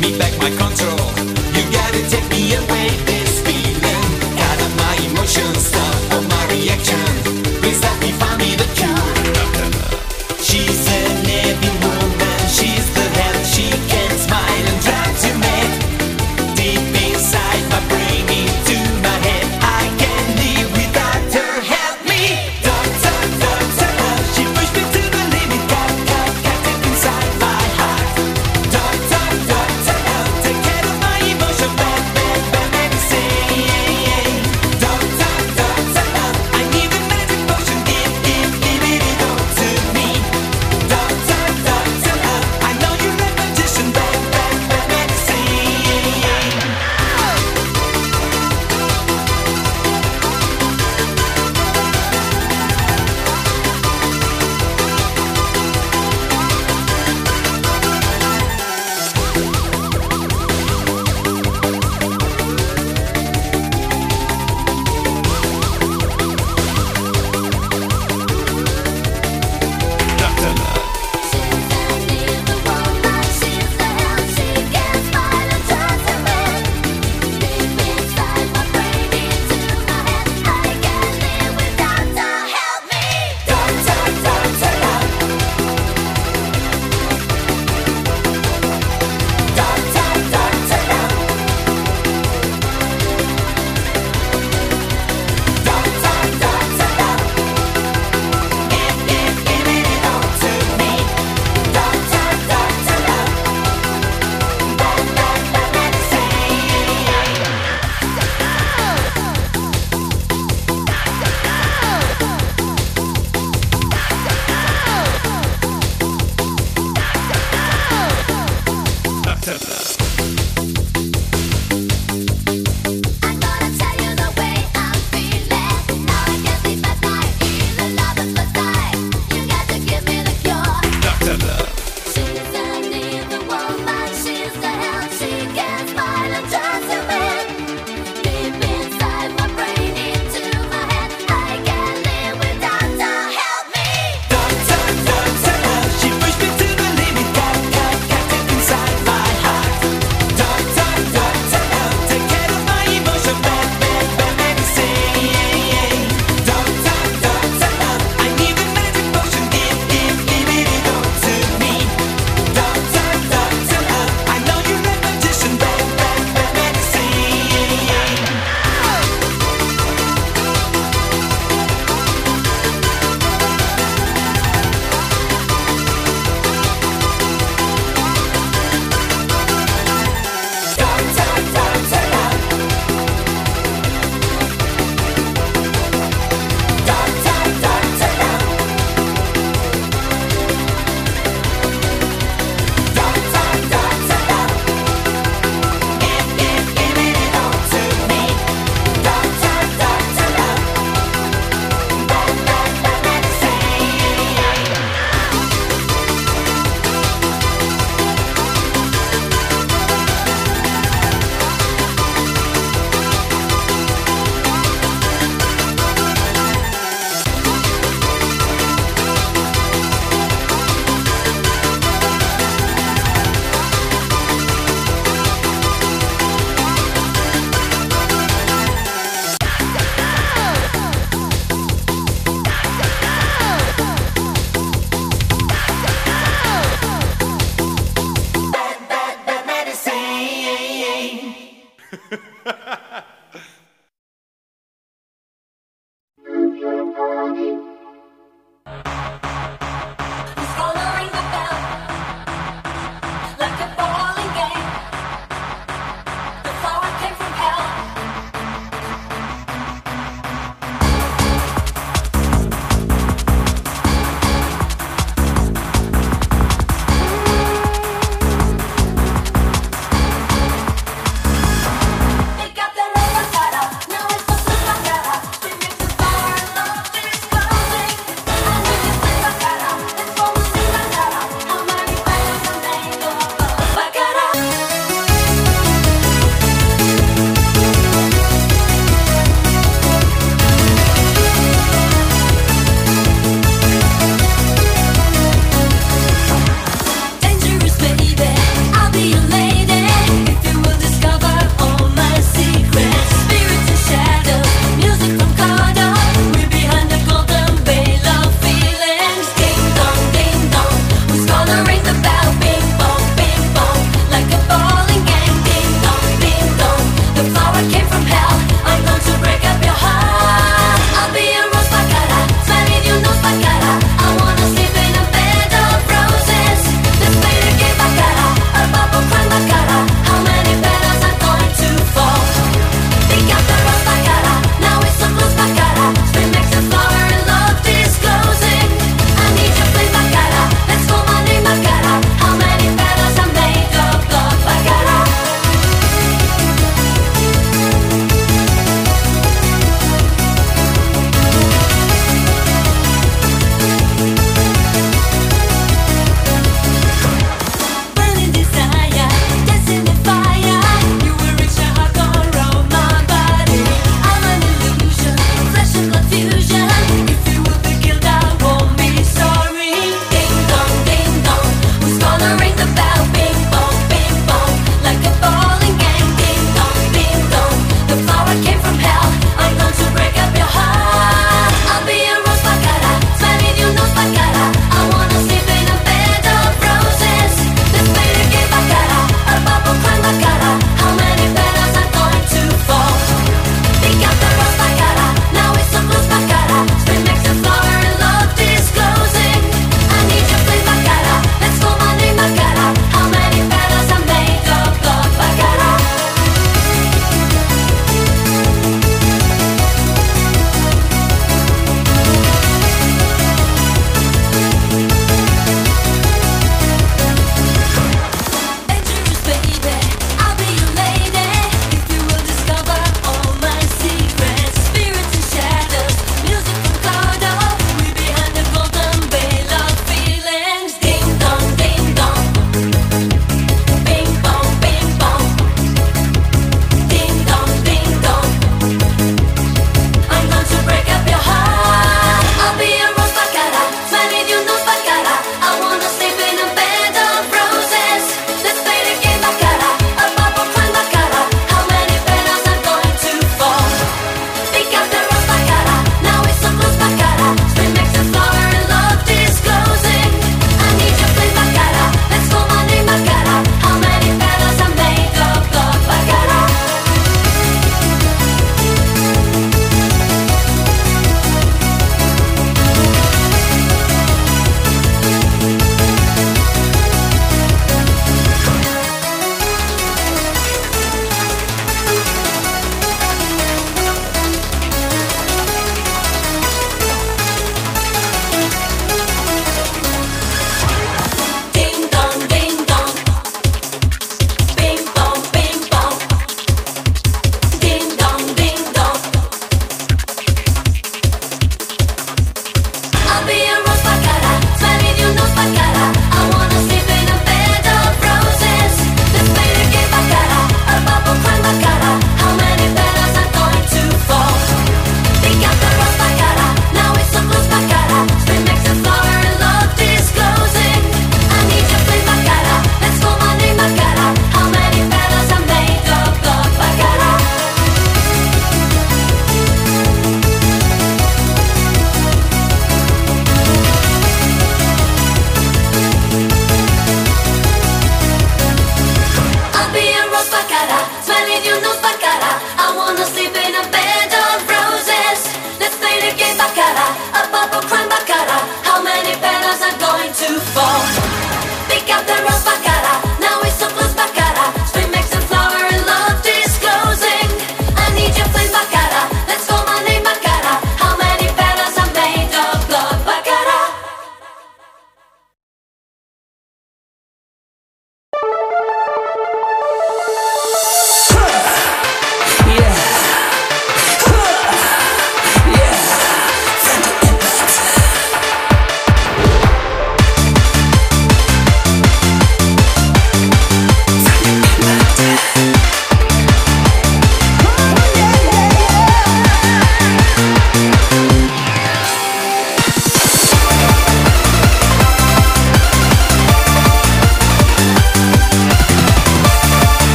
me back my control.